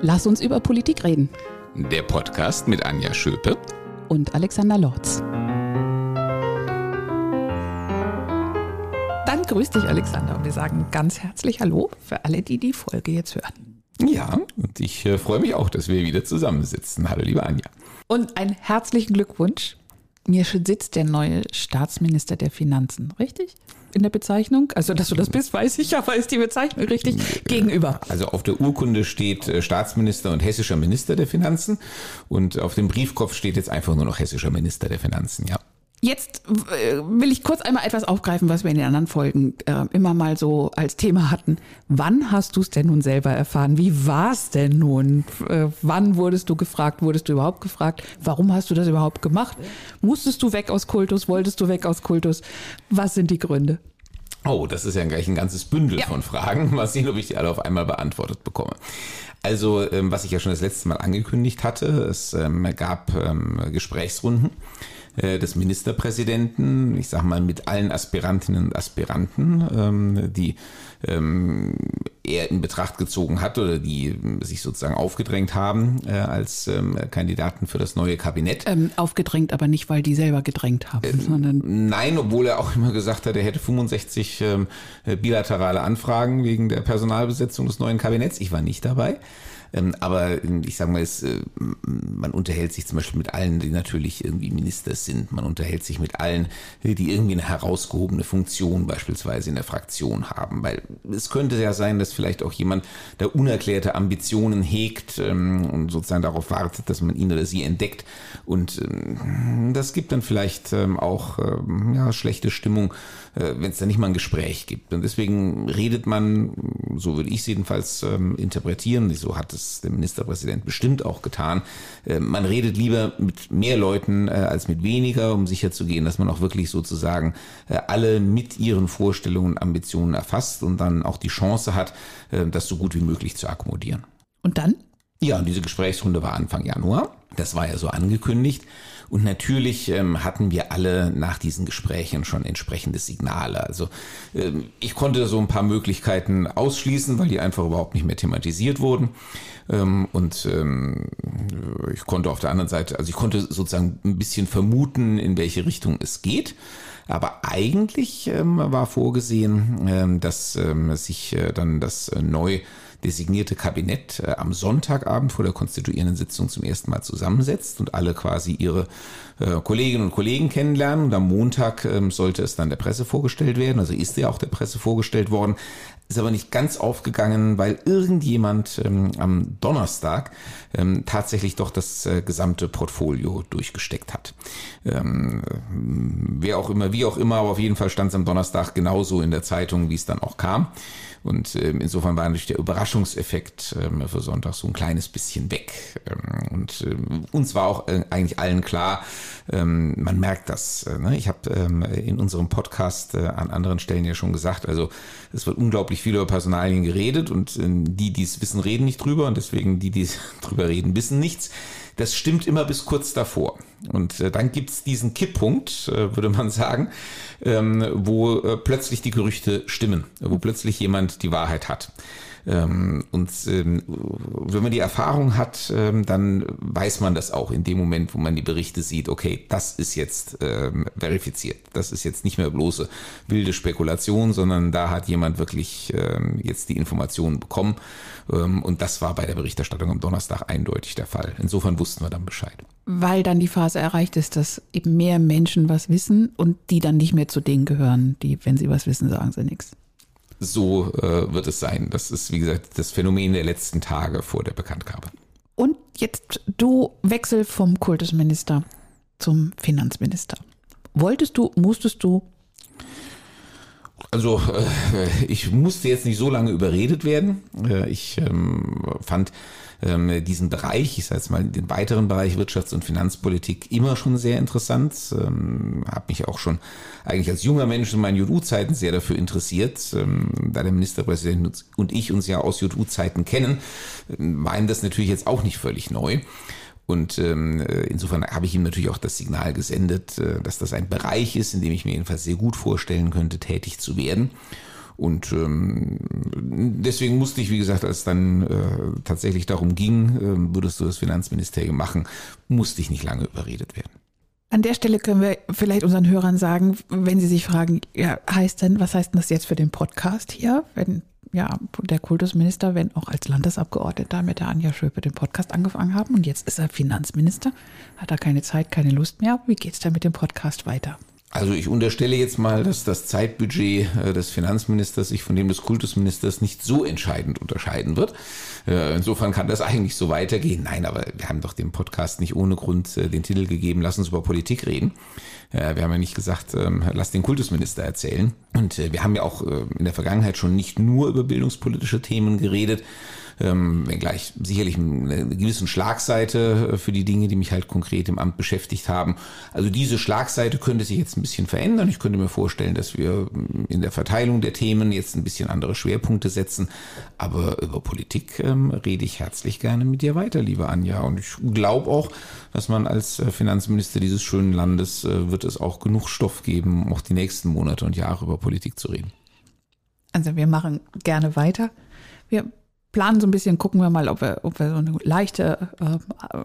Lass uns über Politik reden. Der Podcast mit Anja Schöpe und Alexander Lorz. Dann grüß dich, Alexander, und wir sagen ganz herzlich Hallo für alle, die die Folge jetzt hören. Ja, und ich äh, freue mich auch, dass wir wieder zusammensitzen. Hallo, liebe Anja. Und einen herzlichen Glückwunsch. Mir sitzt der neue Staatsminister der Finanzen, richtig? In der Bezeichnung? Also, dass du das bist, weiß ich, aber ist die Bezeichnung richtig gegenüber? Also auf der Urkunde steht äh, Staatsminister und hessischer Minister der Finanzen und auf dem Briefkopf steht jetzt einfach nur noch hessischer Minister der Finanzen, ja. Jetzt äh, will ich kurz einmal etwas aufgreifen, was wir in den anderen Folgen äh, immer mal so als Thema hatten. Wann hast du es denn nun selber erfahren? Wie war es denn nun? Äh, wann wurdest du gefragt? Wurdest du überhaupt gefragt? Warum hast du das überhaupt gemacht? Musstest du weg aus Kultus? Wolltest du weg aus Kultus? Was sind die Gründe? Oh, das ist ja gleich ein ganzes Bündel ja. von Fragen. Mal sehen, ob ich die alle auf einmal beantwortet bekomme. Also, ähm, was ich ja schon das letzte Mal angekündigt hatte, es ähm, gab ähm, Gesprächsrunden äh, des Ministerpräsidenten, ich sage mal mit allen Aspirantinnen und Aspiranten, ähm, die ähm, er in Betracht gezogen hat oder die sich sozusagen aufgedrängt haben äh, als ähm, Kandidaten für das neue Kabinett. Ähm, aufgedrängt, aber nicht, weil die selber gedrängt haben, äh, sondern. Nein, obwohl er auch immer gesagt hat, er hätte 65 ähm, bilaterale Anfragen wegen der Personalbesetzung des neuen Kabinetts. Ich war nicht dabei. Ähm, aber ich sage mal, es, äh, man unterhält sich zum Beispiel mit allen, die natürlich irgendwie Minister sind. Man unterhält sich mit allen, die irgendwie eine herausgehobene Funktion beispielsweise in der Fraktion haben. Weil es könnte ja sein, dass vielleicht auch jemand, der unerklärte Ambitionen hegt ähm, und sozusagen darauf wartet, dass man ihn oder sie entdeckt. Und ähm, das gibt dann vielleicht auch ja, schlechte Stimmung äh, wenn es da nicht mal ein Gespräch gibt. Und deswegen redet man, so würde ich es jedenfalls ähm, interpretieren, so hat es der Ministerpräsident bestimmt auch getan, äh, man redet lieber mit mehr Leuten äh, als mit weniger, um sicherzugehen, dass man auch wirklich sozusagen äh, alle mit ihren Vorstellungen und Ambitionen erfasst und dann auch die Chance hat, äh, das so gut wie möglich zu akkommodieren. Und dann? Ja, und diese Gesprächsrunde war Anfang Januar. Das war ja so angekündigt. Und natürlich ähm, hatten wir alle nach diesen Gesprächen schon entsprechende Signale. Also ähm, ich konnte so ein paar Möglichkeiten ausschließen, weil die einfach überhaupt nicht mehr thematisiert wurden. Ähm, und ähm, ich konnte auf der anderen Seite, also ich konnte sozusagen ein bisschen vermuten, in welche Richtung es geht. Aber eigentlich ähm, war vorgesehen, ähm, dass ähm, sich äh, dann das äh, neu designierte Kabinett äh, am Sonntagabend vor der konstituierenden Sitzung zum ersten Mal zusammensetzt und alle quasi ihre äh, Kolleginnen und Kollegen kennenlernen. Und am Montag ähm, sollte es dann der Presse vorgestellt werden, also ist ja auch der Presse vorgestellt worden. Ist aber nicht ganz aufgegangen, weil irgendjemand ähm, am Donnerstag ähm, tatsächlich doch das äh, gesamte Portfolio durchgesteckt hat. Ähm, wer auch immer, wie auch immer, aber auf jeden Fall stand es am Donnerstag genauso in der Zeitung, wie es dann auch kam. Und ähm, insofern war natürlich der Überraschungseffekt ähm, für Sonntag so ein kleines bisschen weg. Ähm, und ähm, uns war auch äh, eigentlich allen klar, ähm, man merkt das. Äh, ne? Ich habe ähm, in unserem Podcast äh, an anderen Stellen ja schon gesagt, also es wird unglaublich viel über Personalien geredet und äh, die, die es wissen, reden nicht drüber und deswegen die, die drüber reden, wissen nichts. Das stimmt immer bis kurz davor. Und äh, dann gibt's diesen Kipppunkt, äh, würde man sagen, ähm, wo äh, plötzlich die Gerüchte stimmen, wo plötzlich jemand die Wahrheit hat. Ähm, und ähm, wenn man die Erfahrung hat, ähm, dann weiß man das auch in dem Moment, wo man die Berichte sieht, okay, das ist jetzt verifiziert. Das ist jetzt nicht mehr bloße wilde Spekulation, sondern da hat jemand wirklich jetzt die Informationen bekommen. Und das war bei der Berichterstattung am Donnerstag eindeutig der Fall. Insofern wussten wir dann Bescheid. Weil dann die Phase erreicht ist, dass eben mehr Menschen was wissen und die dann nicht mehr zu denen gehören, die, wenn sie was wissen, sagen sie nichts so äh, wird es sein. Das ist, wie gesagt, das Phänomen der letzten Tage vor der Bekanntgabe. Und jetzt du Wechsel vom Kultusminister zum Finanzminister. Wolltest du, musstest du? Also äh, ich musste jetzt nicht so lange überredet werden. Äh, ich ähm, fand ähm, diesen Bereich, ich sage jetzt mal den weiteren Bereich Wirtschafts- und Finanzpolitik immer schon sehr interessant. Ähm, habe mich auch schon eigentlich als junger Mensch in meinen JU-Zeiten sehr dafür interessiert. Ähm, da der Ministerpräsident und ich uns ja aus JU-Zeiten kennen, ähm, war ihm das natürlich jetzt auch nicht völlig neu. Und ähm, äh, insofern habe ich ihm natürlich auch das Signal gesendet, äh, dass das ein Bereich ist, in dem ich mir jedenfalls sehr gut vorstellen könnte, tätig zu werden. Und ähm, deswegen musste ich, wie gesagt, als dann äh, tatsächlich darum ging, äh, würdest du das Finanzministerium machen, musste ich nicht lange überredet werden. An der Stelle können wir vielleicht unseren Hörern sagen, wenn sie sich fragen, ja, heißt denn, was heißt denn das jetzt für den Podcast hier, wenn ja, der Kultusminister, wenn auch als Landesabgeordneter mit der Anja Schöpe den Podcast angefangen haben und jetzt ist er Finanzminister, hat er keine Zeit, keine Lust mehr. Wie geht es denn mit dem Podcast weiter? Also ich unterstelle jetzt mal, dass das Zeitbudget äh, des Finanzministers sich von dem des Kultusministers nicht so entscheidend unterscheiden wird. Äh, insofern kann das eigentlich so weitergehen. Nein, aber wir haben doch dem Podcast nicht ohne Grund äh, den Titel gegeben, lass uns über Politik reden. Wir haben ja nicht gesagt, ähm, lass den Kultusminister erzählen. Und wir haben ja auch in der Vergangenheit schon nicht nur über bildungspolitische Themen geredet, ähm, wenngleich sicherlich eine gewisse Schlagseite äh, für die Dinge, die mich halt konkret im Amt beschäftigt haben. Also diese Schlagseite könnte sich jetzt ein bisschen verändern. Ich könnte mir vorstellen, dass wir ähm, in der Verteilung der Themen jetzt ein bisschen andere Schwerpunkte setzen. Aber über Politik ähm, rede ich herzlich gerne mit dir weiter, liebe Anja. Und ich glaube auch, dass man als äh, Finanzminister dieses schönen Landes äh, wird es auch genug Stoff geben, auch die nächsten Monate und Jahre über Politik zu reden. Also wir machen gerne weiter. Wir planen so ein bisschen, gucken wir mal, ob wir, ob wir so eine leichte äh,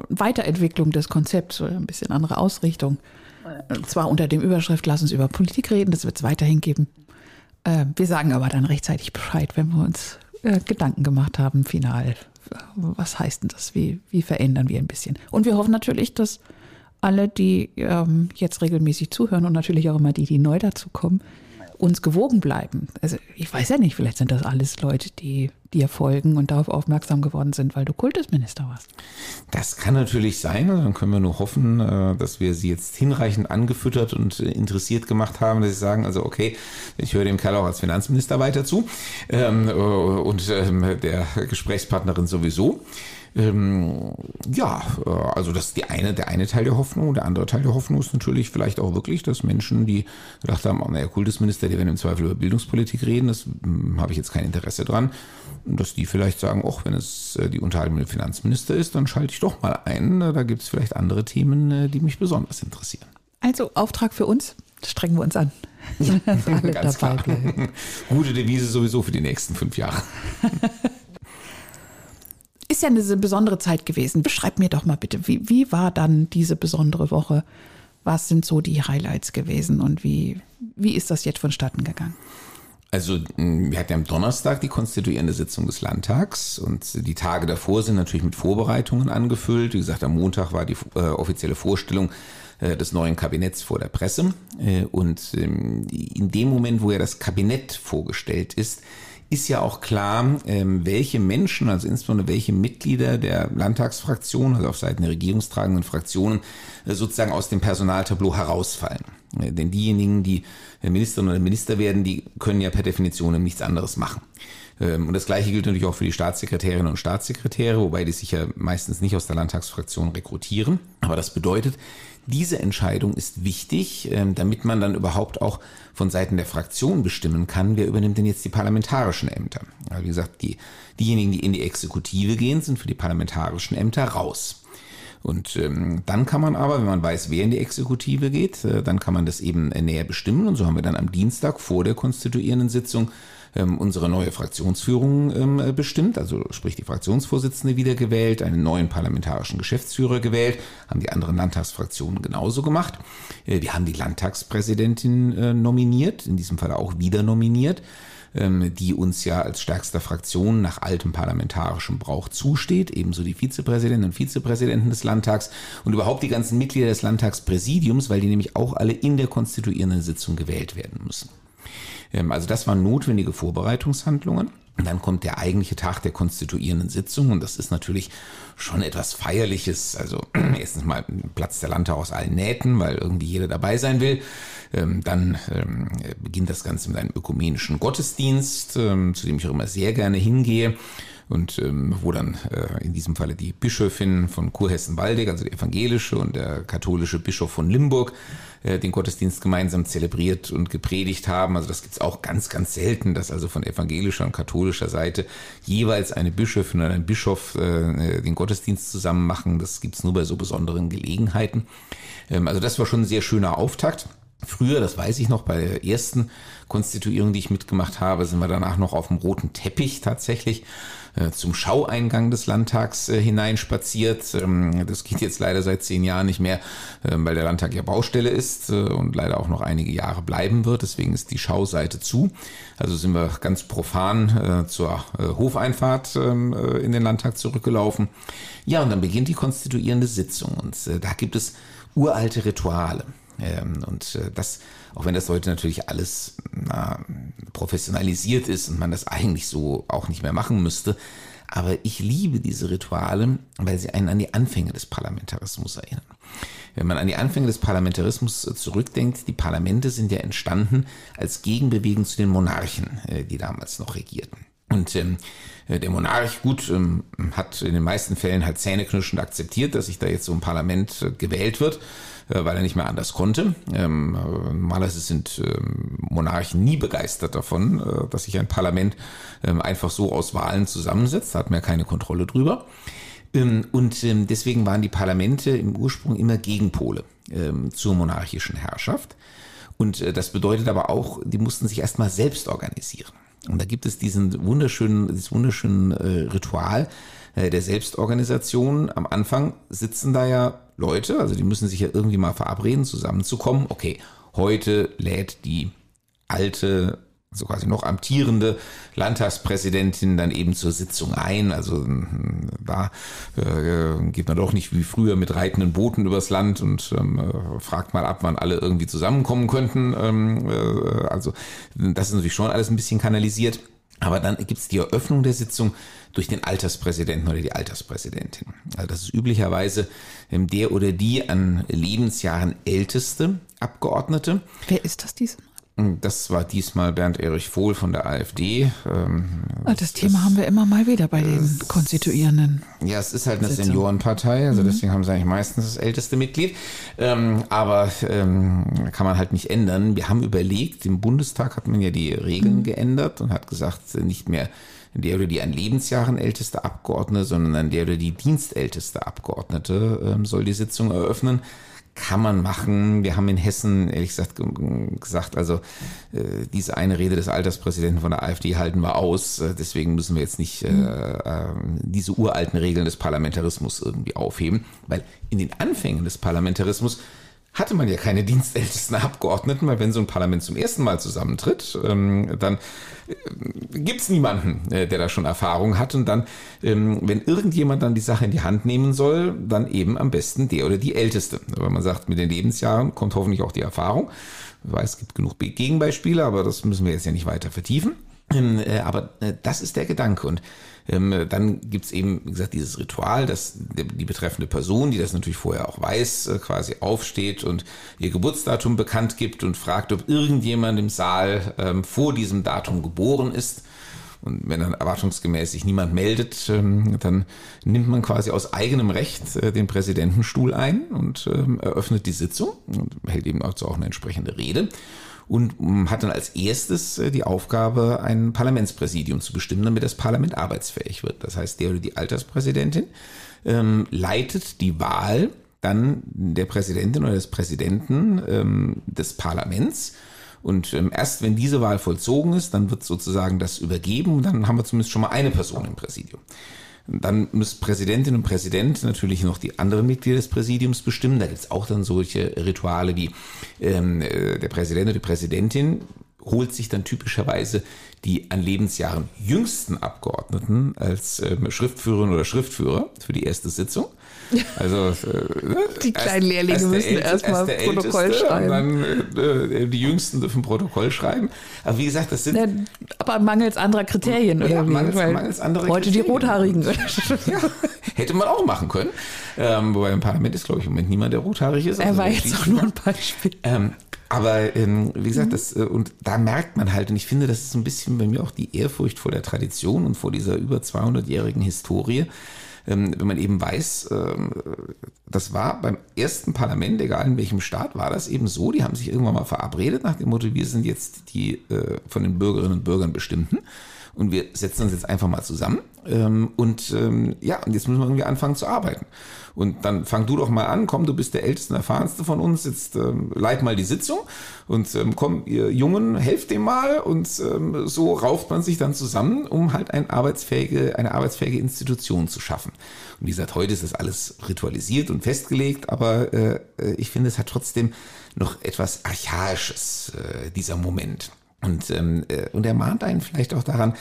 Weiterentwicklung des Konzepts oder ein bisschen andere Ausrichtung, äh, zwar unter dem Überschrift, lass uns über Politik reden, das wird es weiterhin geben. Äh, wir sagen aber dann rechtzeitig Bescheid, wenn wir uns äh, Gedanken gemacht haben, final. Was heißt denn das? Wie, wie verändern wir ein bisschen? Und wir hoffen natürlich, dass alle, die ähm, jetzt regelmäßig zuhören und natürlich auch immer die, die neu dazukommen, uns gewogen bleiben. Also ich weiß ja nicht, vielleicht sind das alles Leute, die dir folgen und darauf aufmerksam geworden sind, weil du Kultusminister warst. Das kann natürlich sein. Also dann können wir nur hoffen, äh, dass wir sie jetzt hinreichend angefüttert und interessiert gemacht haben, dass sie sagen, also okay, ich höre dem Kerl auch als Finanzminister weiter zu ähm, äh, und ähm, der Gesprächspartnerin sowieso. Ähm, ja, äh, also das ist die eine, der eine Teil der Hoffnung. Der andere Teil der Hoffnung ist natürlich vielleicht auch wirklich, dass Menschen, die gedacht haben, oh, naja, Kultusminister, die werden im Zweifel über Bildungspolitik reden, das hm, habe ich jetzt kein Interesse dran, dass die vielleicht sagen, auch wenn es äh, die Unterhaltung mit dem Finanzminister ist, dann schalte ich doch mal ein. Da gibt es vielleicht andere Themen, äh, die mich besonders interessieren. Also Auftrag für uns, strengen wir uns an. Ja, ganz klar. Gute Devise sowieso für die nächsten fünf Jahre. ist ja eine besondere Zeit gewesen. Beschreib mir doch mal bitte, wie, wie war dann diese besondere Woche? Was sind so die Highlights gewesen und wie, wie ist das jetzt vonstatten gegangen? Also wir hatten am Donnerstag die konstituierende Sitzung des Landtags und die Tage davor sind natürlich mit Vorbereitungen angefüllt. Wie gesagt, am Montag war die äh, offizielle Vorstellung äh, des neuen Kabinetts vor der Presse. Äh, und ähm, in dem Moment, wo ja das Kabinett vorgestellt ist, ist ja auch klar, ähm, welche Menschen, also insbesondere welche Mitglieder der Landtagsfraktion, also auf Seiten der regierungstragenden Fraktionen, äh, sozusagen aus dem Personaltableau herausfallen. Äh, denn diejenigen, die Ministerin oder Minister werden, die können ja per Definition nichts anderes machen. Ähm, und das Gleiche gilt natürlich auch für die Staatssekretärinnen und Staatssekretäre, wobei die sich ja meistens nicht aus der Landtagsfraktion rekrutieren. Aber das bedeutet, diese Entscheidung ist wichtig, ähm, damit man dann überhaupt auch von Seiten der Fraktion bestimmen kann, wer übernimmt denn jetzt die parlamentarischen Ämter. Also wie gesagt, die, diejenigen, die in die Exekutive gehen, sind für die parlamentarischen Ämter raus. Und ähm, dann kann man aber, wenn man weiß, wer in die Exekutive geht, äh, dann kann man das eben äh, näher bestimmen. Und so haben wir dann am Dienstag vor der konstituierenden Sitzung ähm, unsere neue Fraktionsführung ähm, bestimmt, also sprich die Fraktionsvorsitzende wiedergewählt, einen neuen parlamentarischen Geschäftsführer gewählt, haben die anderen Landtagsfraktionen genauso gemacht. Äh, wir haben die Landtagspräsidentin äh, nominiert, in diesem Fall auch wieder nominiert die uns ja als stärkster Fraktion nach altem parlamentarischem Brauch zusteht, ebenso die Vizepräsidenten und Vizepräsidenten des Landtags und überhaupt die ganzen Mitglieder des Landtagspräsidiums, weil die nämlich auch alle in der konstituierenden Sitzung gewählt werden müssen. Ähm, also das waren notwendige Vorbereitungshandlungen. Und dann kommt der eigentliche Tag der konstituierenden Sitzung und das ist natürlich schon etwas Feierliches. Also erstens mal Platz der Landtag aus allen Nähten, weil irgendwie jeder dabei sein will. Ähm, dann ähm, beginnt das Ganze mit einem ökumenischen Gottesdienst, zu dem ich auch immer sehr gerne hingehe und ähm, wo dann äh, in diesem Falle die Bischöfin von Kurhessen-Waldeck, also die evangelische und der katholische Bischof von Limburg, äh, den Gottesdienst gemeinsam zelebriert und gepredigt haben. Also das gibt's auch ganz, ganz selten, dass also von evangelischer und katholischer Seite jeweils eine Bischöfin oder ein Bischof äh, den Gottesdienst zusammen machen. Das gibt's nur bei so besonderen Gelegenheiten. Ähm, also das war schon ein sehr schöner Auftakt. Früher, das weiß ich noch, bei der ersten Konstituierung, die ich mitgemacht habe, sind wir danach noch auf dem roten Teppich tatsächlich äh, zum Schaueingang des Landtags äh, hineinspaziert. Ähm, das geht jetzt leider seit zehn Jahren nicht mehr, äh, weil der Landtag ja Baustelle ist äh, und leider auch noch einige Jahre bleiben wird. Deswegen ist die Schauseite zu. Also sind wir ganz profan äh, zur äh, Hofeinfahrt ähm, in den Landtag zurückgelaufen. Ja, und dann beginnt die konstituierende Sitzung und da gibt es uralte Rituale. Ähm, und äh, das, auch wenn das heute natürlich alles na, professionalisiert ist und man das eigentlich so auch nicht mehr machen müsste, aber ich liebe diese Rituale, weil sie einen an die Anfänge des Parlamentarismus erinnern. Wenn man an die Anfänge des Parlamentarismus zurückdenkt, die Parlamente sind ja entstanden als Gegenbewegung zu den Monarchen, äh, die damals noch regierten. Und ähm, der Monarch, gut, ähm, hat in den meisten Fällen halt zähneknirschend akzeptiert, dass sich da jetzt so ein Parlament äh, gewählt wird. Äh, weil er nicht mehr anders konnte. Ähm, normalerweise sind ähm, Monarchen nie begeistert davon, äh, dass sich ein Parlament ähm, einfach so aus Wahlen zusammensetzt. Da hat man ja keine Kontrolle drüber. Ähm, und ähm, deswegen waren die Parlamente im Ursprung immer Gegenpole ähm, zur monarchischen Herrschaft. Und äh, das bedeutet aber auch, die mussten sich erstmal selbst organisieren. Und da gibt es diesen wunderschönen, dieses wunderschöne äh, Ritual äh, der Selbstorganisation. Am Anfang sitzen da ja Leute, also die müssen sich ja irgendwie mal verabreden, zusammenzukommen. Okay, heute lädt die alte, also quasi noch amtierende Landtagspräsidentin dann eben zur Sitzung ein. Also hm, da äh, geht man doch nicht wie früher mit reitenden Booten übers Land und ähm, äh, fragt mal ab, wann alle irgendwie zusammenkommen könnten. Ähm, äh, also das ist natürlich schon alles ein bisschen kanalisiert. Aber dann gibt es die Eröffnung der Sitzung durch den Alterspräsidenten oder die Alterspräsidentin. Also das ist üblicherweise ähm, der oder die an Lebensjahren älteste Abgeordnete. Wer ist das diesmal? Das war diesmal Bernd Erich Vohl von der AfD. Ähm, ah, das Thema das, haben wir immer mal wieder bei den Konstituierenden. Ja, es ist halt eine Sitzung. Seniorenpartei, also mhm. deswegen haben sie eigentlich meistens das älteste Mitglied. Ähm, aber ähm, kann man halt nicht ändern. Wir haben überlegt, im Bundestag hat man ja die Regeln mhm. geändert und hat gesagt, nicht mehr der oder die an Lebensjahren älteste Abgeordnete, sondern der oder die dienstälteste Abgeordnete soll die Sitzung eröffnen kann man machen. Wir haben in Hessen, ehrlich gesagt, gesagt, also äh, diese eine Rede des Alterspräsidenten von der AfD halten wir aus. Äh, deswegen müssen wir jetzt nicht äh, äh, diese uralten Regeln des Parlamentarismus irgendwie aufheben, weil in den Anfängen des Parlamentarismus hatte man ja keine dienstältesten Abgeordneten, weil wenn so ein Parlament zum ersten Mal zusammentritt, ähm, dann äh, gibt's niemanden, äh, der da schon Erfahrung hat. Und dann, ähm, wenn irgendjemand dann die Sache in die Hand nehmen soll, dann eben am besten der oder die Älteste. Weil man sagt, mit den Lebensjahren kommt hoffentlich auch die Erfahrung. Ich weiß, es gibt genug Gegenbeispiele, aber das müssen wir jetzt ja nicht weiter vertiefen. Ähm, äh, aber äh, das ist der Gedanke. Und ähm, dann gibt's eben, wie gesagt, dieses Ritual, dass die betreffende Person, die das natürlich vorher auch weiß, äh, quasi aufsteht und ihr Geburtsdatum bekannt gibt und fragt, ob irgendjemand im Saal ähm, vor diesem Datum geboren ist. Und wenn dann erwartungsgemäß sich niemand meldet, ähm, dann nimmt man quasi aus eigenem Recht äh, den Präsidentenstuhl ein und ähm, eröffnet die Sitzung und hält eben dazu auch eine entsprechende Rede und ähm, hat dann als erstes äh, die Aufgabe, ein Parlamentspräsidium zu bestimmen, damit das Parlament arbeitsfähig wird. Das heißt, der oder die Alterspräsidentin ähm, leitet die Wahl dann der Präsidentin oder des Präsidenten ähm, des Parlaments. Und ähm, erst wenn diese Wahl vollzogen ist, dann wird sozusagen das übergeben und dann haben wir zumindest schon mal eine Person im Präsidium. Dann müssen Präsidentin und Präsident natürlich noch die anderen Mitglieder des Präsidiums bestimmen. Da gibt es auch dann solche Rituale wie ähm, äh, der Präsident oder die Präsidentin holt sich dann typischerweise die an Lebensjahren jüngsten Abgeordneten als ähm, Schriftführerin oder Schriftführer für die erste Sitzung. Also äh, die kleinen Lehrlinge erst müssen erstmal erst Protokoll Älteste schreiben. dann äh, die Jüngsten dürfen Protokoll schreiben. Aber wie gesagt, das sind. Ja, aber mangels anderer Kriterien, oder? Ja, mangels, mangels anderer Heute Kriterien. die Rothaarigen. ja, hätte man auch machen können. Ähm, wobei im Parlament ist, glaube ich, im Moment niemand, der rothaarig ist. Er also war jetzt auch nur ein Beispiel. Ähm, aber ähm, wie gesagt, mhm. das, äh, und da merkt man halt, und ich finde, das ist so ein bisschen bei mir auch die Ehrfurcht vor der Tradition und vor dieser über 200-jährigen Historie, ähm, wenn man eben weiß, ähm, das war beim ersten Parlament, egal in welchem Staat, war das eben so, die haben sich irgendwann mal verabredet nach dem Motto, wir sind jetzt die äh, von den Bürgerinnen und Bürgern bestimmten. Und wir setzen uns jetzt einfach mal zusammen ähm, und ähm, ja, und jetzt müssen wir irgendwie anfangen zu arbeiten. Und dann fang du doch mal an, komm, du bist der älteste und erfahrenste von uns, jetzt ähm, leit mal die Sitzung und ähm, komm, ihr Jungen, helft dem mal und ähm, so rauft man sich dann zusammen, um halt ein arbeitsfähige, eine arbeitsfähige Institution zu schaffen. Und wie gesagt, heute ist das alles ritualisiert und festgelegt, aber äh, äh ich finde, es hat trotzdem noch etwas Archaisches, äh, dieser Moment. Und, ähm, äh, und er mahnt einen vielleicht auch daran,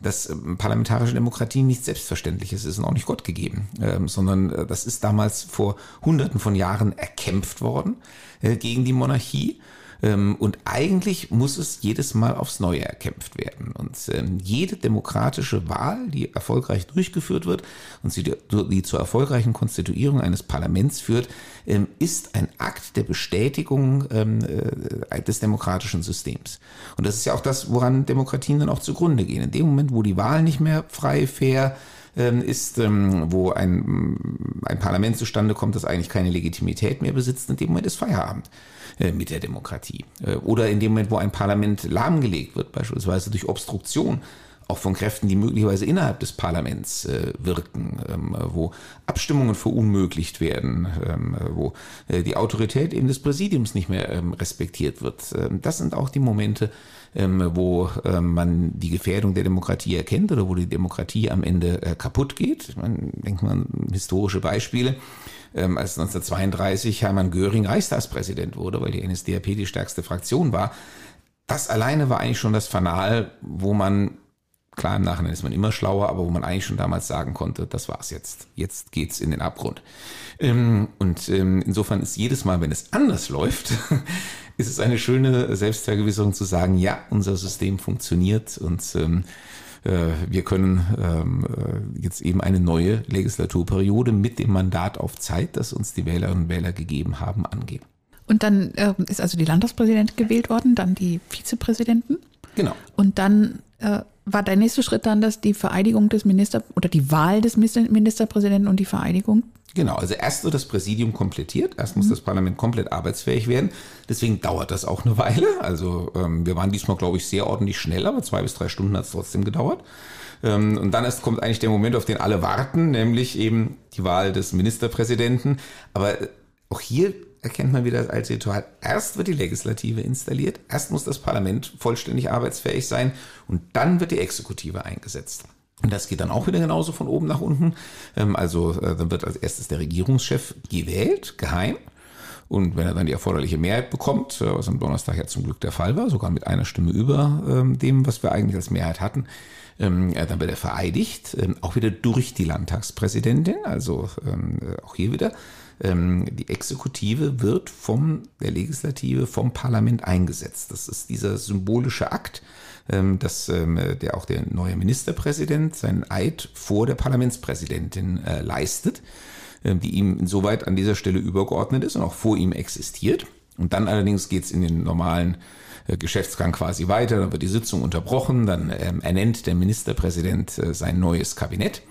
dass ähm, parlamentarische Demokratie nichts Selbstverständliches ist und auch nicht Gott gegeben, ähm, sondern äh, das ist damals vor Hunderten von Jahren erkämpft worden äh, gegen die Monarchie und eigentlich muss es jedes Mal aufs Neue erkämpft werden. Und ähm, jede demokratische Wahl, die erfolgreich durchgeführt wird und die zur erfolgreichen Konstituierung eines Parlaments führt, ähm, ist ein Akt der Bestätigung äh, des demokratischen Systems. Und das ist ja auch das, woran Demokratien dann auch zugrunde gehen. In dem Moment, wo die Wahl nicht mehr frei, fair, ist, wo ein, ein Parlament zustande kommt, das eigentlich keine Legitimität mehr besitzt, in dem Moment ist Feierabend. Äh, mit der Demokratie. Äh, oder in dem Moment, wo ein Parlament lahmgelegt wird, beispielsweise durch Obstruktion, auch von Kräften, die möglicherweise innerhalb des Parlaments äh, wirken, ähm, wo Abstimmungen verunmöglicht werden, ähm, wo äh, die Autorität eben des Präsidiums nicht mehr ähm, respektiert wird. Ähm, das sind auch die Momente, ähm, wo ähm, man die Gefährdung der Demokratie erkennt oder wo die Demokratie am Ende äh, kaputt geht. Meine, denkt man an historische Beispiele als 1932 Hermann Göring Reichstagspräsident wurde, weil die NSDAP die stärkste Fraktion war. Das alleine war eigentlich schon das Fanal, wo man, klar im Nachhinein ist man immer schlauer, aber wo man eigentlich schon damals sagen konnte, das war's jetzt. Jetzt geht's in den Abgrund. Ähm, und ähm, insofern ist jedes Mal, wenn es anders läuft, ist es eine schöne Selbstvergewisserung zu sagen, ja, unser System funktioniert und ähm, äh, wir können äh, jetzt eben eine neue Legislaturperiode mit dem Mandat auf Zeit, das uns die Wählerinnen und Wähler gegeben haben, angehen. Und dann äh, ist also die Landtagspräsidentin gewählt worden, dann die Vizepräsidenten. Genau. Und dann äh, war der nächste Schritt dann, dass die Vereidigung des Minister oder die Wahl des Ministerpräsidenten und die Vereidigung Genau, also erst wird das Präsidium komplettiert, erst muss mhm. das Parlament komplett arbeitsfähig werden. Deswegen dauert das auch eine Weile. Also ähm, wir waren diesmal, glaube ich, sehr ordentlich schnell, aber zwei bis drei Stunden hat es trotzdem gedauert. Ähm, und dann erst kommt eigentlich der Moment, auf den alle warten, nämlich eben die Wahl des Ministerpräsidenten. Aber auch hier erkennt man wieder als Ritual. Erst wird die Legislative installiert, erst muss das Parlament vollständig arbeitsfähig sein und dann wird die Exekutive eingesetzt. Und das geht dann auch wieder genauso von oben nach unten. Ähm, also äh, dann wird als erstes der Regierungschef gewählt, geheim. Und wenn er dann die erforderliche Mehrheit bekommt, äh, was am Donnerstag ja zum Glück der Fall war, sogar mit einer Stimme über ähm, dem, was wir eigentlich als Mehrheit hatten, ähm, dann wird er vereidigt, auch wieder durch die Landtagspräsidentin, also äh, auch hier wieder. Die Exekutive wird vom, der Legislative vom Parlament eingesetzt. Das ist dieser symbolische Akt, ähm, dass ähm, der auch der neue Ministerpräsident seinen Eid vor der Parlamentspräsidentin äh, leistet, ähm, die ihm insoweit an dieser Stelle übergeordnet ist und auch vor ihm existiert. Und dann allerdings geht es in den normalen äh, Geschäftsgang quasi weiter, dann wird die Sitzung unterbrochen, dann ernennt der Ministerpräsident äh, sein neues Kabinett.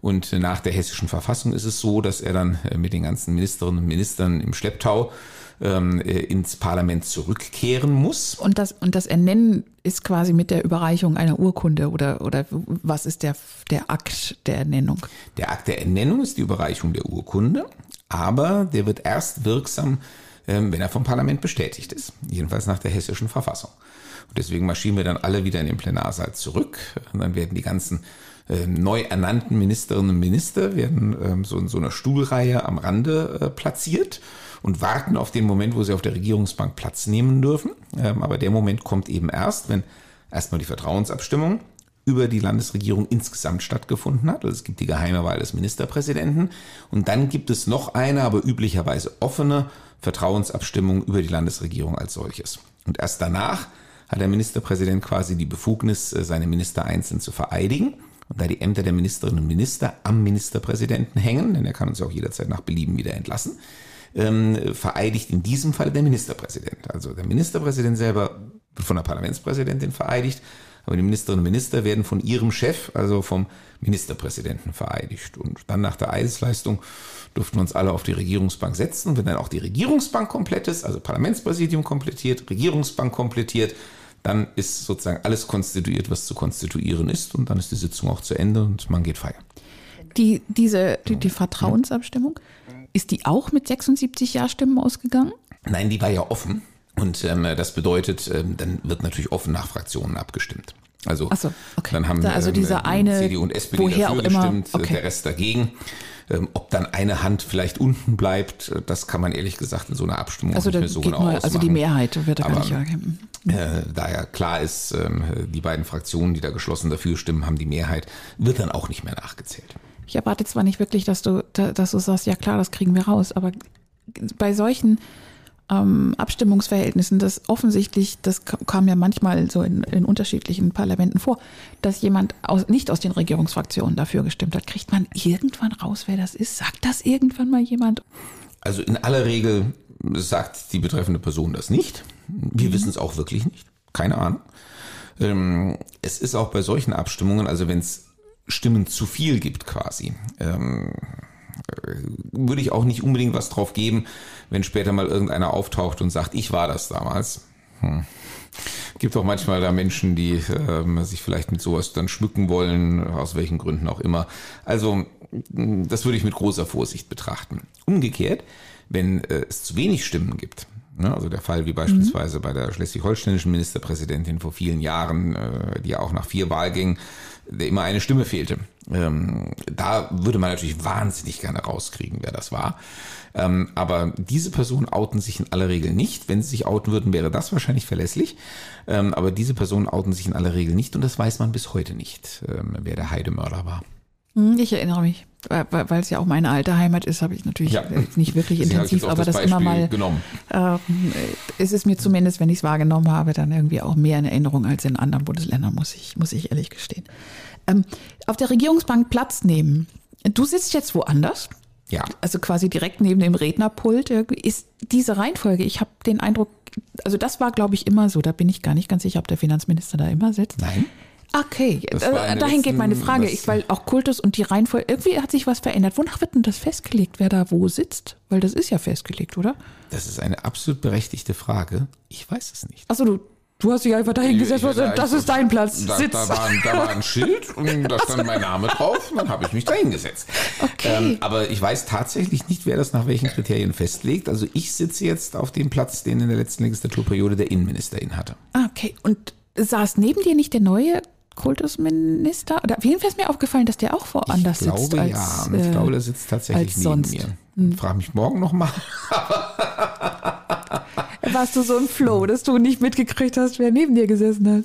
Und nach der hessischen Verfassung ist es so, dass er dann mit den ganzen Ministerinnen und Ministern im Schlepptau ähm, äh, ins Parlament zurückkehren muss. Und das, und das Ernennen ist quasi mit der Überreichung einer Urkunde oder, oder was ist der, der Akt der Ernennung? Der Akt der Ernennung ist die Überreichung der Urkunde, aber der wird erst wirksam, ähm, wenn er vom Parlament bestätigt ist. Jedenfalls nach der hessischen Verfassung. Und deswegen marschieren wir dann alle wieder in den Plenarsaal zurück. Und dann werden die ganzen äh, neu ernannten Ministerinnen und Minister werden ähm, so in so einer Stuhlreihe am Rande äh, platziert und warten auf den Moment, wo sie auf der Regierungsbank Platz nehmen dürfen. Ähm, aber der Moment kommt eben erst, wenn erstmal die Vertrauensabstimmung über die Landesregierung insgesamt stattgefunden hat. Also es gibt die geheime Wahl des Ministerpräsidenten und dann gibt es noch eine, aber üblicherweise offene Vertrauensabstimmung über die Landesregierung als solches. Und erst danach hat der Ministerpräsident quasi die Befugnis, äh, seine Minister einzeln zu vereidigen. Und da die Ämter der Ministerinnen und Minister am Ministerpräsidenten hängen, denn er kann uns auch jederzeit nach Belieben wieder entlassen, ähm, vereidigt in diesem Fall der Ministerpräsident. Also der Ministerpräsident selber wird von der Parlamentspräsidentin vereidigt, aber die Ministerinnen und Minister werden von ihrem Chef, also vom Ministerpräsidenten vereidigt. Und dann nach der Eidesleistung durften wir uns alle auf die Regierungsbank setzen. Wenn dann auch die Regierungsbank komplett ist, also Parlamentspräsidium komplettiert, Regierungsbank komplettiert, dann ist sozusagen alles konstituiert, was zu konstituieren ist und dann ist die Sitzung auch zu Ende und man geht feiern. Die, diese, die, die Vertrauensabstimmung, ist die auch mit 76 Ja-Stimmen ausgegangen? Nein, die war ja offen. Und ähm, das bedeutet, ähm, dann wird natürlich offen nach Fraktionen abgestimmt. Also, so, okay. dann haben also dieser ähm, eine, CDU und SPD woher dafür auch gestimmt, äh, okay. der Rest dagegen. Ähm, ob dann eine Hand vielleicht unten bleibt, äh, das kann man ehrlich gesagt in so einer Abstimmung Also, nicht da mehr so genau nur, also die ausmachen. Mehrheit wird da gar nicht ergeben. Äh, da ja klar ist, ähm, die beiden Fraktionen, die da geschlossen dafür stimmen, haben die Mehrheit, wird dann auch nicht mehr nachgezählt. Ich erwarte zwar nicht wirklich, dass du, da- dass du sagst, ja klar, das kriegen wir raus, aber bei solchen ähm, Abstimmungsverhältnissen, das offensichtlich, das ka- kam ja manchmal so in, in unterschiedlichen Parlamenten vor, dass jemand aus, nicht aus den Regierungsfraktionen dafür gestimmt hat. Kriegt man irgendwann raus, wer das ist? Sagt das irgendwann mal jemand? Also in aller Regel sagt die betreffende Person das nicht. Wir wissen es auch wirklich nicht. Keine Ahnung. Ähm, es ist auch bei solchen Abstimmungen, also wenn es Stimmen zu viel gibt quasi, ähm, äh, würde ich auch nicht unbedingt was drauf geben, wenn später mal irgendeiner auftaucht und sagt, ich war das damals. Hm. Gibt auch manchmal da Menschen, die ähm, sich vielleicht mit sowas dann schmücken wollen, aus welchen Gründen auch immer. Also das würde ich mit großer Vorsicht betrachten. Umgekehrt, wenn äh, es zu wenig Stimmen gibt, ne, also der Fall wie beispielsweise bei der schleswig-holsteinischen Ministerpräsidentin vor vielen Jahren, äh, die ja auch nach vier Wahlgängen der immer eine Stimme fehlte. Ähm, da würde man natürlich wahnsinnig gerne rauskriegen, wer das war. Ähm, aber diese Personen outen sich in aller Regel nicht. Wenn sie sich outen würden, wäre das wahrscheinlich verlässlich. Ähm, aber diese Personen outen sich in aller Regel nicht und das weiß man bis heute nicht, wer der Heidemörder war. Hm, Ich erinnere mich, weil es ja auch meine alte Heimat ist, habe ich natürlich Ja. nicht wirklich Deswegen intensiv, aber das, das immer mal genommen. ähm, äh, ist es mir zumindest, wenn ich es wahrgenommen habe, dann irgendwie auch mehr in Erinnerung als in anderen Bundesländern, muss ich, muss ich ehrlich gestehen. Ähm, auf der Regierungsbank Platz nehmen. Du sitzt jetzt woanders, Ja. also quasi direkt neben dem Rednerpult. Ist diese Reihenfolge, ich habe den Eindruck, also das war, glaube ich, immer so. Da bin ich gar nicht ganz sicher, ob der Finanzminister da immer sitzt. Nein. Okay, äh, dahin geht meine Frage, ich, weil auch Kultus und die Reihenfolge, irgendwie hat sich was verändert. Wonach wird denn das festgelegt, wer da wo sitzt? Weil das ist ja festgelegt, oder? Das ist eine absolut berechtigte Frage. Ich weiß es nicht. Achso, du, du hast dich einfach dahin gesetzt, Ich- und das ist dein Platz, Da, sitz. da, war, ein- da war ein Schild und da stand mein Name drauf und dann habe ich mich da hingesetzt. Okay. Ähm, aber ich weiß tatsächlich nicht, wer das nach welchen Kriterien festlegt. Also ich sitze jetzt auf dem Platz, den in der letzten Legislaturperiode der Innenminister innehatte. Ah, okay, und saß neben dir nicht der neue Kultusminister? Oder auf jeden Fall ist mir aufgefallen, dass der auch woanders ich glaube sitzt als, ja. Und ich äh, glaube, der sitzt tatsächlich neben sonst. Hm. mir. Frag mich morgen nochmal. Warst du so im Flow, dass du nicht mitgekriegt hast, wer neben dir gesessen hat?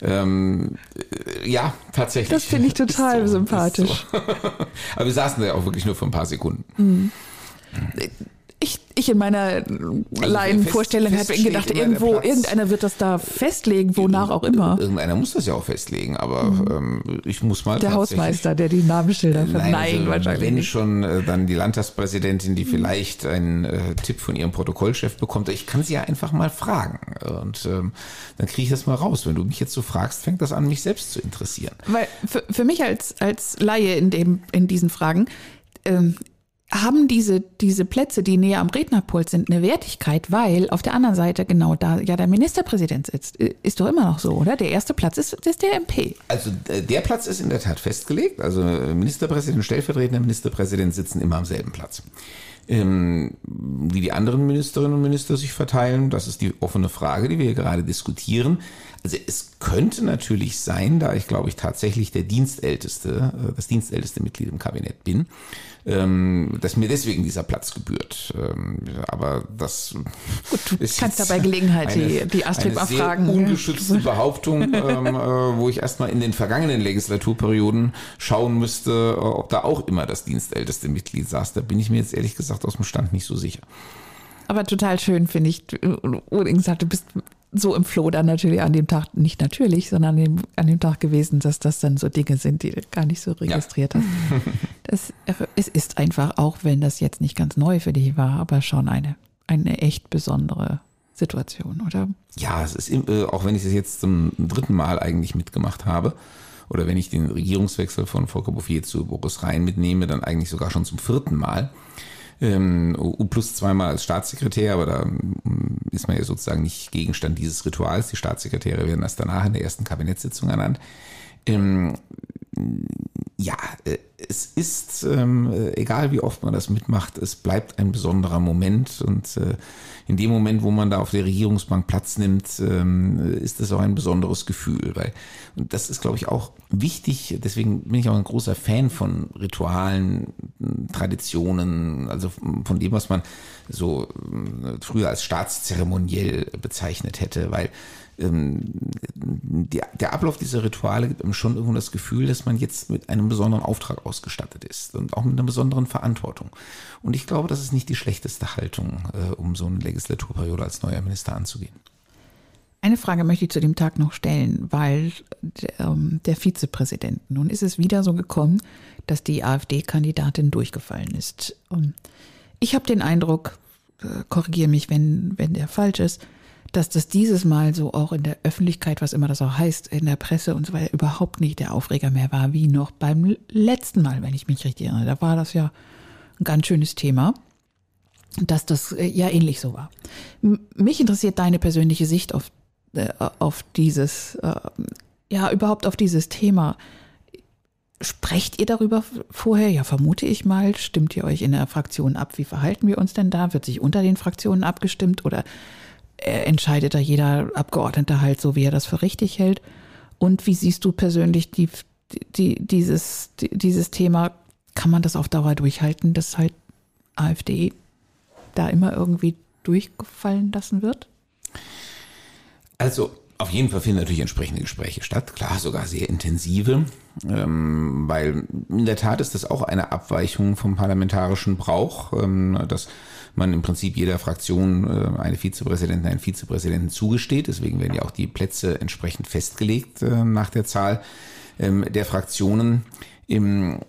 Ähm, äh, ja, tatsächlich. Das finde ich total so, sympathisch. so. Aber wir saßen da ja auch wirklich nur für ein paar Sekunden. Ich, ich in meiner Laienvorstellung fest- habe gedacht, irgendwo, irgendeiner wird das da festlegen, wonach auch immer. Irgendeiner muss das ja auch festlegen, aber ähm, ich muss mal Mhm. Der Hausmeister, der die Namensschilder ver- Nein, also, wahrscheinlich Wenn schon äh, dann die Landtagspräsidentin, die vielleicht einen äh, Tipp von ihrem Protokollchef bekommt, ich kann sie ja einfach mal fragen. Und ähm, dann kriege ich das mal raus. Wenn du mich jetzt so fragst, fängt das an, mich selbst zu interessieren. Weil für, für mich als, als Laie in, dem, in diesen Fragen, ähm, haben diese, diese Plätze, die näher am Rednerpult sind, eine Wertigkeit, weil auf der anderen Seite genau da ja der Ministerpräsident sitzt. Ist doch immer noch so, oder? Der erste Platz ist, ist der MP. Also äh, der Platz ist in der Tat festgelegt. Also äh, Ministerpräsident und stellvertretender Ministerpräsident sitzen immer am selben Platz. Ähm, wie die anderen Ministerinnen und Minister sich verteilen, das ist die offene Frage, die wir hier gerade diskutieren. Also es könnte natürlich sein, da ich glaube ich tatsächlich der Dienstälteste, äh, das dienstälteste Mitglied im Kabinett bin, ähm, dass mir deswegen dieser Platz gebührt. Ähm, aber das Gut, du ist kannst jetzt da bei Gelegenheit die, eine- die Astrid eine mal fragen. ne? ungeschützte Behauptung, ähm, äh, wo ich erstmal in den vergangenen Legislaturperioden schauen müsste, äh, ob da auch immer das dienstälteste Mitglied saß. Da bin ich mir jetzt ehrlich gesagt aus dem Stand nicht so sicher. Aber total schön, finde ich. Odin gesagt, du bist so im Floh dann natürlich an dem Tag, nicht natürlich, sondern an dem, an dem Tag gewesen, dass das dann so Dinge sind, die du gar nicht so registriert hast. Das, es ist einfach, auch wenn das jetzt nicht ganz neu für dich war, aber schon eine, eine echt besondere Situation, oder? Ja, es ist, äh, auch wenn ich es jetzt zum dritten Mal eigentlich mitgemacht habe, oder wenn ich den Regierungswechsel von Volker Bouffier zu Boris Rhein mitnehme, dann eigentlich sogar schon zum vierten Mal. Ähm, plus zweimal als Staatssekretär, aber da ähm, ist man ja sozusagen nicht Gegenstand dieses Rituals. Die Staatssekretäre werden erst danach in der ersten Kabinettssitzung ernannt. Ähm, ja, äh, es ist, ähm, äh, egal wie oft man das mitmacht, es bleibt ein besonderer Moment und äh, in dem Moment, wo man da auf der Regierungsbank Platz nimmt, ähm, ist das auch ein besonderes Gefühl, weil und das ist, glaube ich, auch wichtig. Deswegen bin ich auch ein großer Fan von Ritualen, Traditionen, also von dem, was man so äh, früher als staatszeremoniell bezeichnet hätte, weil ähm, der, der Ablauf dieser Rituale gibt einem schon irgendwo das Gefühl, dass man jetzt mit einem besonderen Auftrag ausgestattet ist und auch mit einer besonderen Verantwortung. Und ich glaube, das ist nicht die schlechteste Haltung, äh, um so eine Legislaturperiode als neuer Minister anzugehen. Eine Frage möchte ich zu dem Tag noch stellen, weil ähm, der Vizepräsident, nun ist es wieder so gekommen, dass die AfD-Kandidatin durchgefallen ist. Und ich habe den Eindruck, äh, korrigiere mich, wenn, wenn der falsch ist, dass das dieses Mal so auch in der Öffentlichkeit, was immer das auch heißt, in der Presse und so weiter, überhaupt nicht der Aufreger mehr war, wie noch beim letzten Mal, wenn ich mich richtig erinnere. Da war das ja ein ganz schönes Thema, dass das äh, ja ähnlich so war. Mich interessiert deine persönliche Sicht auf, äh, auf dieses, äh, ja, überhaupt auf dieses Thema. Sprecht ihr darüber vorher? Ja, vermute ich mal. Stimmt ihr euch in der Fraktion ab? Wie verhalten wir uns denn da? Wird sich unter den Fraktionen abgestimmt oder entscheidet da jeder Abgeordnete halt so, wie er das für richtig hält. Und wie siehst du persönlich die, die, dieses, die, dieses Thema? Kann man das auf Dauer durchhalten, dass halt AfD da immer irgendwie durchgefallen lassen wird? Also auf jeden Fall finden natürlich entsprechende Gespräche statt, klar, sogar sehr intensive, ähm, weil in der Tat ist das auch eine Abweichung vom parlamentarischen Brauch, ähm, dass man im Prinzip jeder Fraktion äh, eine Vizepräsidentin, einen Vizepräsidenten zugesteht. Deswegen werden ja auch die Plätze entsprechend festgelegt äh, nach der Zahl ähm, der Fraktionen. Im,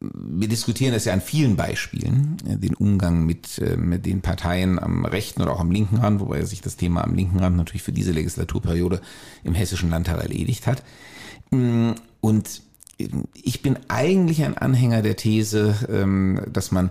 wir diskutieren das ja an vielen Beispielen, äh, den Umgang mit, mit den Parteien am rechten oder auch am linken Rand, wobei sich das Thema am linken Rand natürlich für diese Legislaturperiode im Hessischen Landtag erledigt hat. Mm, und ich bin eigentlich ein Anhänger der These, ähm, dass man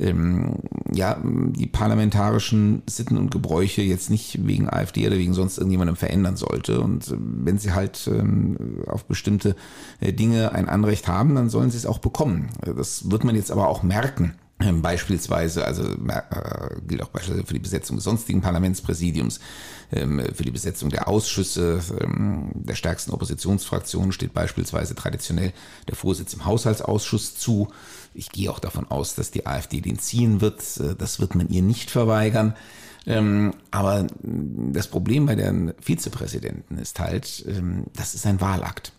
ähm, ja, die parlamentarischen Sitten und Gebräuche jetzt nicht wegen AfD oder wegen sonst irgendjemandem verändern sollte. Und äh, wenn sie halt ähm, auf bestimmte äh, Dinge ein Anrecht haben, dann sollen sie es auch bekommen. Das wird man jetzt aber auch merken. Ähm, beispielsweise, also äh, gilt auch beispielsweise für die Besetzung des sonstigen Parlamentspräsidiums, ähm, für die Besetzung der Ausschüsse ähm, der stärksten Oppositionsfraktionen steht beispielsweise traditionell der Vorsitz im Haushaltsausschuss zu. Ich gehe auch davon aus, dass die AfD den ziehen wird. Äh, das wird man ihr nicht verweigern. Ähm, aber das Problem bei den Vizepräsidenten ist halt, ähm, das ist ein Wahlakt.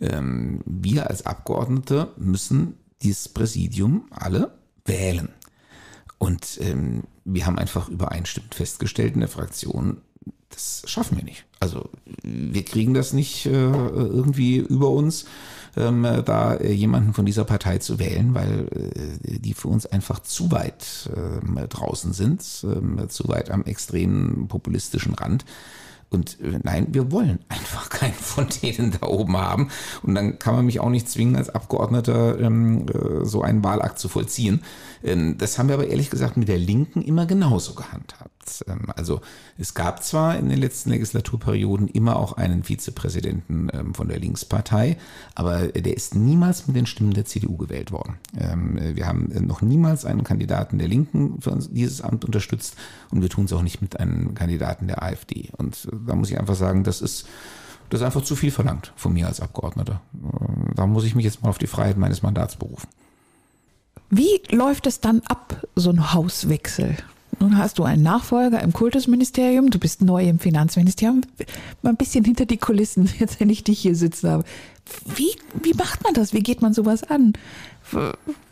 Ähm, wir als Abgeordnete müssen dieses Präsidium alle wählen. Und wir haben einfach übereinstimmend festgestellt in der Fraktion, das schaffen wir nicht. Also wir kriegen das nicht äh, irgendwie über uns ähm, da äh, jemanden von dieser Partei zu wählen, weil äh, die für uns einfach zu weit äh, draußen sind, äh, zu weit am extremen populistischen Rand. Und äh, nein, wir wollen einfach keinen von denen da oben haben. Und dann kann man mich auch nicht zwingen, als Abgeordneter ähm, äh, so einen Wahlakt zu vollziehen. Ähm, das haben wir aber ehrlich gesagt mit der Linken immer genauso gehandhabt. Ähm, also es gab zwar in den letzten Legislaturperioden immer auch einen Vizepräsidenten ähm, von der Linkspartei, aber der ist niemals mit den Stimmen der CDU gewählt worden. Ähm, wir haben noch niemals einen Kandidaten der Linken für dieses Amt unterstützt und wir tun es auch nicht mit einem Kandidaten der AfD. Und äh, da muss ich einfach sagen, das ist das ist einfach zu viel verlangt von mir als Abgeordneter. Äh, da muss ich mich jetzt mal auf die Freiheit meines Mandats berufen. Wie läuft es dann ab, so ein Hauswechsel? Nun hast du einen Nachfolger im Kultusministerium, du bist neu im Finanzministerium. Mal ein bisschen hinter die Kulissen, jetzt wenn ich dich hier sitzen habe. Wie, wie macht man das? Wie geht man sowas an?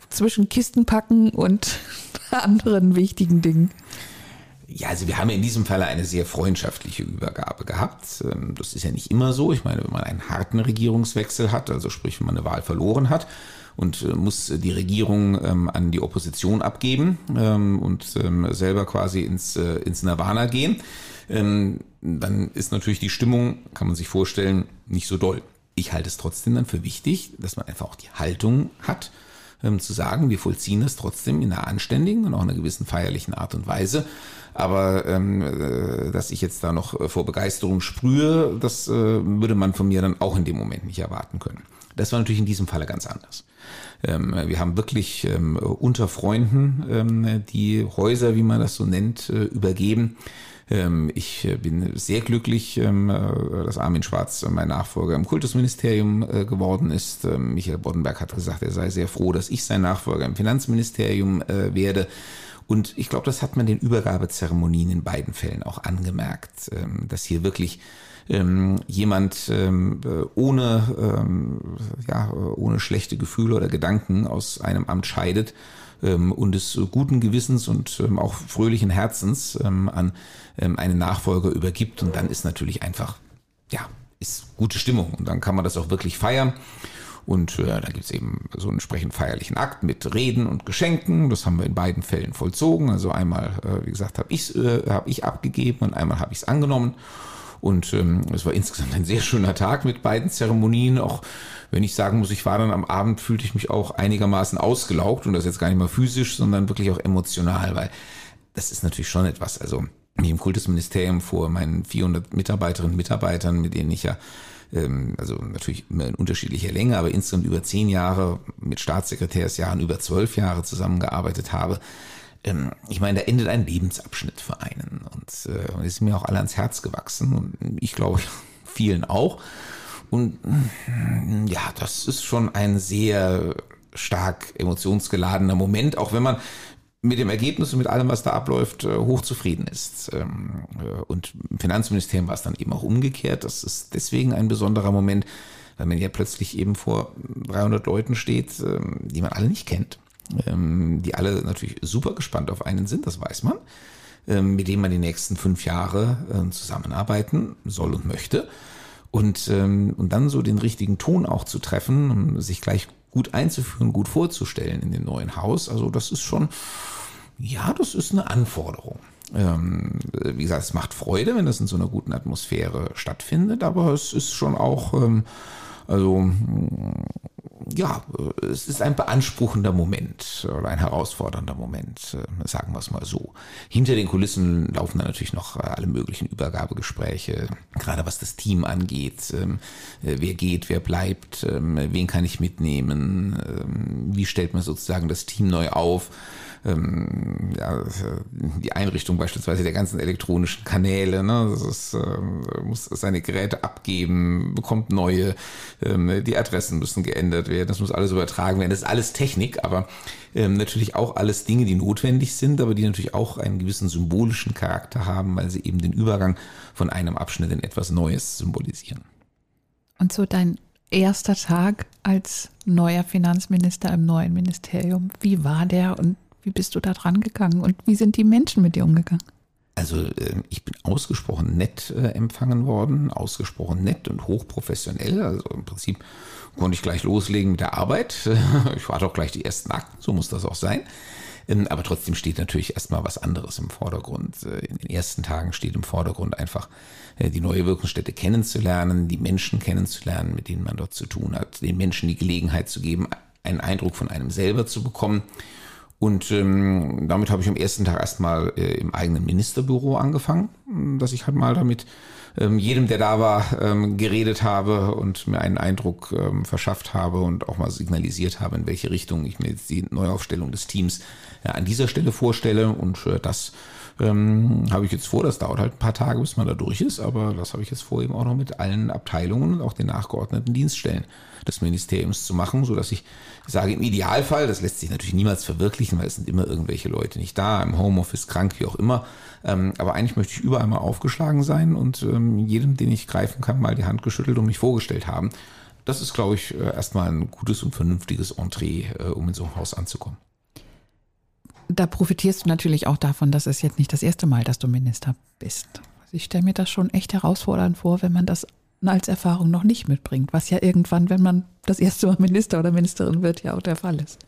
Zwischen Kisten packen und anderen wichtigen Dingen. Ja, also wir haben in diesem Falle eine sehr freundschaftliche Übergabe gehabt. Ähm, das ist ja nicht immer so. Ich meine, wenn man einen harten Regierungswechsel hat, also sprich, wenn man eine Wahl verloren hat, und äh, muss die Regierung ähm, an die Opposition abgeben ähm, und ähm, selber quasi ins, äh, ins Nirvana gehen, ähm, dann ist natürlich die Stimmung, kann man sich vorstellen, nicht so doll. Ich halte es trotzdem dann für wichtig, dass man einfach auch die Haltung hat, ähm, zu sagen, wir vollziehen das trotzdem in einer anständigen und auch einer gewissen feierlichen Art und Weise. Aber ähm, äh, dass ich jetzt da noch äh, vor Begeisterung sprühe, das äh, würde man von mir dann auch in dem Moment nicht erwarten können. Das war natürlich in diesem Falle ganz anders. Ähm, wir haben wirklich ähm, unter Freunden ähm, die Häuser, wie man das so nennt, äh, übergeben. Ich äh, bin sehr glücklich, äh, dass Armin Schwarz mein Nachfolger im Kultusministerium geworden ist. Michael Boddenberg hat gesagt, er sei sehr froh, dass ich sein Nachfolger im Finanzministerium werde. Und ich glaube, das hat man den Übergabezeremonien in beiden Fällen auch angemerkt, dass hier wirklich jemand ohne, ja, ohne schlechte Gefühle oder Gedanken aus einem Amt scheidet ähm, und des guten Gewissens und ähm, auch fröhlichen Herzens ähm, an ähm, einen Nachfolger übergibt. Und dann ist natürlich einfach, ja, ist gute Stimmung. Und dann kann man das auch wirklich feiern. Und äh, da gibt's eben so einen entsprechend feierlichen Akt mit Reden und Geschenken. Das haben wir in beiden Fällen vollzogen. Also einmal, äh, wie gesagt, habe ich äh, hab ich abgegeben und einmal habe ich es angenommen. Und ähm, es war insgesamt ein sehr schöner Tag mit beiden Zeremonien. Auch wenn ich sagen muss, ich war dann am Abend, fühlte ich mich auch einigermaßen ausgelaugt und das jetzt gar nicht mal physisch, sondern wirklich auch emotional, weil das ist natürlich schon etwas. Also mich im Kultusministerium vor meinen 400 Mitarbeiterinnen und Mitarbeitern, mit denen ich ja ähm, also natürlich in unterschiedlicher Länge, aber insgesamt über zehn Jahre mit Staatssekretärsjahren über zwölf Jahre zusammengearbeitet habe. Ähm, ich meine, da endet ein Lebensabschnitt für einen und äh, ist mir auch alle ans Herz gewachsen und ich glaube vielen auch. Und mm, ja, das ist schon ein sehr stark emotionsgeladener Moment, auch wenn man mit dem Ergebnis und mit allem, was da abläuft, äh, hochzufrieden ist. Ähm, äh, und im Finanzministerium war es dann eben auch umgekehrt. Das ist deswegen ein besonderer Moment, weil man ja plötzlich eben vor 300 Leuten steht, ähm, die man alle nicht kennt, die alle natürlich super gespannt auf einen sind, das weiß man, mit denen man die nächsten fünf Jahre äh, zusammenarbeiten soll und möchte. Und, und dann so den richtigen Ton auch zu treffen, um sich gleich gut einzuführen, gut vorzustellen in dem neuen Haus. Also das ist schon, ja, das ist eine Anforderung. Ähm, wie gesagt, es macht Freude, wenn das in so einer guten Atmosphäre stattfindet, aber es ist schon auch, ähm, also ja, es ist ein beanspruchender Moment oder ein herausfordernder Moment, äh, sagen wir es mal so. Hinter den Kulissen laufen dann natürlich noch äh, alle möglichen Übergabegespräche, gerade was das Team angeht. Ähm, äh, wer geht, wer bleibt, ähm, wen kann ich mitnehmen, ähm, wie stellt man sozusagen das Team neu auf ähm, ja, die Einrichtung beispielsweise der ganzen elektronischen Kanäle, ne, das ist, äh, muss seine Geräte abgeben, bekommt neue, ähm, die Adressen müssen geändert werden, das muss alles übertragen werden. Das ist alles Technik, aber ähm, natürlich auch alles Dinge, die notwendig sind, aber die natürlich auch einen gewissen symbolischen Charakter haben, weil sie eben den Übergang von einem Abschnitt in etwas Neues symbolisieren. Und so dein erster Tag als neuer Finanzminister im neuen Ministerium, wie war der und wie bist du da dran gegangen und wie sind die Menschen mit dir umgegangen? Also äh, ich bin ausgesprochen nett äh, empfangen worden, ausgesprochen nett und hochprofessionell. Also im Prinzip konnte ich gleich loslegen mit der Arbeit. Ich war doch gleich die ersten Akten, so muss das auch sein. Ähm, aber trotzdem steht natürlich erstmal was anderes im Vordergrund. Äh, in den ersten Tagen steht im Vordergrund einfach die neue Wirkungsstätte kennenzulernen, die Menschen kennenzulernen, mit denen man dort zu tun hat, den Menschen die Gelegenheit zu geben, einen Eindruck von einem selber zu bekommen und ähm, damit habe ich am ersten Tag erstmal äh, im eigenen Ministerbüro angefangen, dass ich halt mal damit ähm, jedem, der da war, ähm, geredet habe und mir einen Eindruck ähm, verschafft habe und auch mal signalisiert habe, in welche Richtung ich mir jetzt die Neuaufstellung des Teams ja, an dieser Stelle vorstelle. Und äh, das ähm, habe ich jetzt vor. Das dauert halt ein paar Tage, bis man da durch ist, aber das habe ich jetzt vor, eben auch noch mit allen Abteilungen und auch den nachgeordneten Dienststellen des Ministeriums zu machen, so dass ich sage, im Idealfall, das lässt sich natürlich niemals verwirklichen, weil es sind immer irgendwelche Leute nicht da, im Homeoffice, krank, wie auch immer. Ähm, aber eigentlich möchte ich überall mal aufgeschlagen sein und ähm, jedem, den ich greifen kann, mal die Hand geschüttelt und mich vorgestellt haben. Das ist, glaube ich, äh, erstmal ein gutes und vernünftiges Entree, äh, um in so ein Haus anzukommen. Da profitierst du natürlich auch davon, dass es jetzt nicht das erste Mal, dass du Minister bist. Also ich stelle mir das schon echt herausfordernd vor, wenn man das als Erfahrung noch nicht mitbringt, was ja irgendwann, wenn man das erste Mal Minister oder Ministerin wird, ja auch der Fall ist.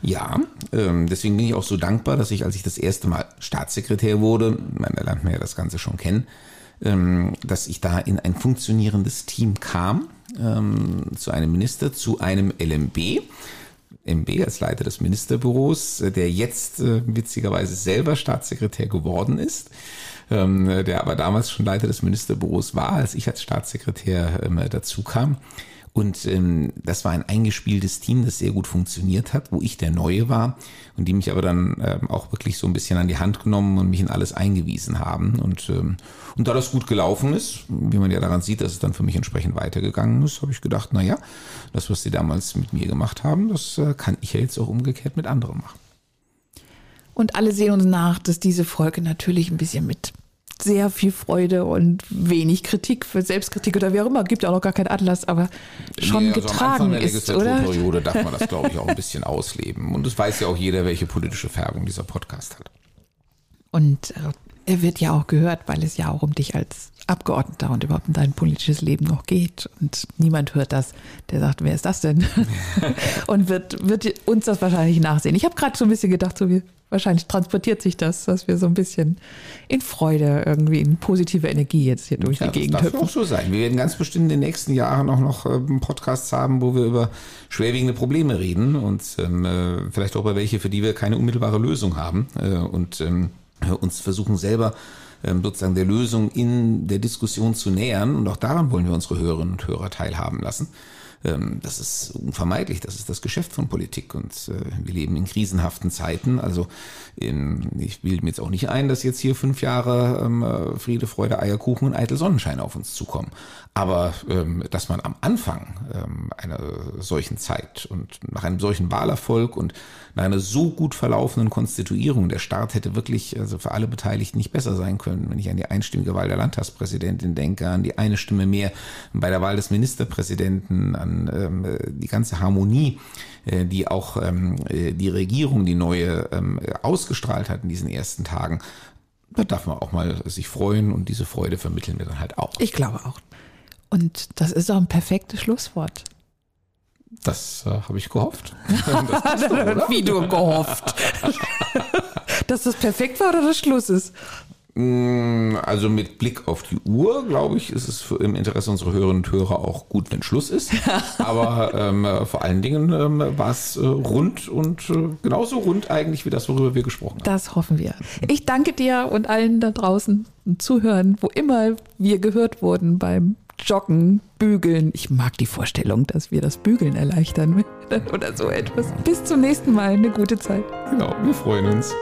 Ja, ähm, deswegen bin ich auch so dankbar, dass ich, als ich das erste Mal Staatssekretär wurde, man lernt mir ja das Ganze schon kennen, ähm, dass ich da in ein funktionierendes Team kam, ähm, zu einem Minister, zu einem LMB. MB, als Leiter des Ministerbüros, äh, der jetzt äh, witzigerweise selber Staatssekretär geworden ist, ähm, der aber damals schon Leiter des Ministerbüros war, als ich als Staatssekretär ähm, dazu kam. Und ähm, das war ein eingespieltes Team, das sehr gut funktioniert hat, wo ich der Neue war und die mich aber dann ähm, auch wirklich so ein bisschen an die Hand genommen und mich in alles eingewiesen haben. Und, ähm, und da das gut gelaufen ist, wie man ja daran sieht, dass es dann für mich entsprechend weitergegangen ist, habe ich gedacht, na ja, das, was sie damals mit mir gemacht haben, das äh, kann ich ja jetzt auch umgekehrt mit anderen machen. Und alle sehen uns nach, dass diese Folge natürlich ein bisschen mit sehr viel Freude und wenig Kritik für Selbstkritik oder wie auch immer. Gibt ja auch noch gar keinen Atlas, aber schon nee, also getragen der ist, oder? darf man das, glaube ich, auch ein bisschen ausleben. Und es weiß ja auch jeder, welche politische Färbung dieser Podcast hat. Und äh, er wird ja auch gehört, weil es ja auch um dich als Abgeordneter und überhaupt um dein politisches Leben noch geht. Und niemand hört das, der sagt, wer ist das denn? und wird, wird uns das wahrscheinlich nachsehen. Ich habe gerade so ein bisschen gedacht, so wie wahrscheinlich transportiert sich das, dass wir so ein bisschen in Freude irgendwie in positive Energie jetzt hier durch ja, die Gegend das darf auch so sein. Wir werden ganz bestimmt in den nächsten Jahren auch noch ähm, Podcasts haben, wo wir über schwerwiegende Probleme reden und ähm, äh, vielleicht auch über welche, für die wir keine unmittelbare Lösung haben äh, und ähm, uns versuchen selber ähm, sozusagen der Lösung in der Diskussion zu nähern und auch daran wollen wir unsere Hörerinnen und Hörer teilhaben lassen. Ähm, das ist unvermeidlich, das ist das Geschäft von Politik und äh, wir leben in krisenhaften Zeiten. Also ich bilde mir jetzt auch nicht ein, dass jetzt hier fünf Jahre ähm, äh, Friede, Freude, Eierkuchen und eitel Sonnenschein auf uns zukommen. Aber ähm, dass man am Anfang einer solchen Zeit und nach einem solchen Wahlerfolg und nach einer so gut verlaufenden Konstituierung, der Staat hätte wirklich also für alle Beteiligten nicht besser sein können. Wenn ich an die einstimmige Wahl der Landtagspräsidentin denke, an die eine Stimme mehr bei der Wahl des Ministerpräsidenten, an ähm, die ganze Harmonie, äh, die auch ähm, äh, die Regierung, die neue, ähm, ausgestrahlt hat in diesen ersten Tagen. Da darf man auch mal sich freuen und diese Freude vermitteln wir dann halt auch. Ich glaube auch. Und das ist auch ein perfektes Schlusswort. Das äh, habe ich gehofft. Doch, Wie du gehofft. Dass das perfekt war oder das Schluss ist? Mm, also mit Blick auf die Uhr, glaube ich, ist es für, im Interesse unserer Hörerinnen und Hörer auch gut, wenn Schluss ist. Aber ähm, vor allen Dingen ähm, war es äh, rund und äh, genauso rund eigentlich wie das, worüber wir gesprochen haben. Das hoffen wir. Ich danke dir und allen da draußen zuhören, wo immer wir gehört wurden beim Joggen, Bügeln. Ich mag die Vorstellung, dass wir das Bügeln erleichtern oder so etwas. Bis zum nächsten Mal. Eine gute Zeit. Genau, wir freuen uns.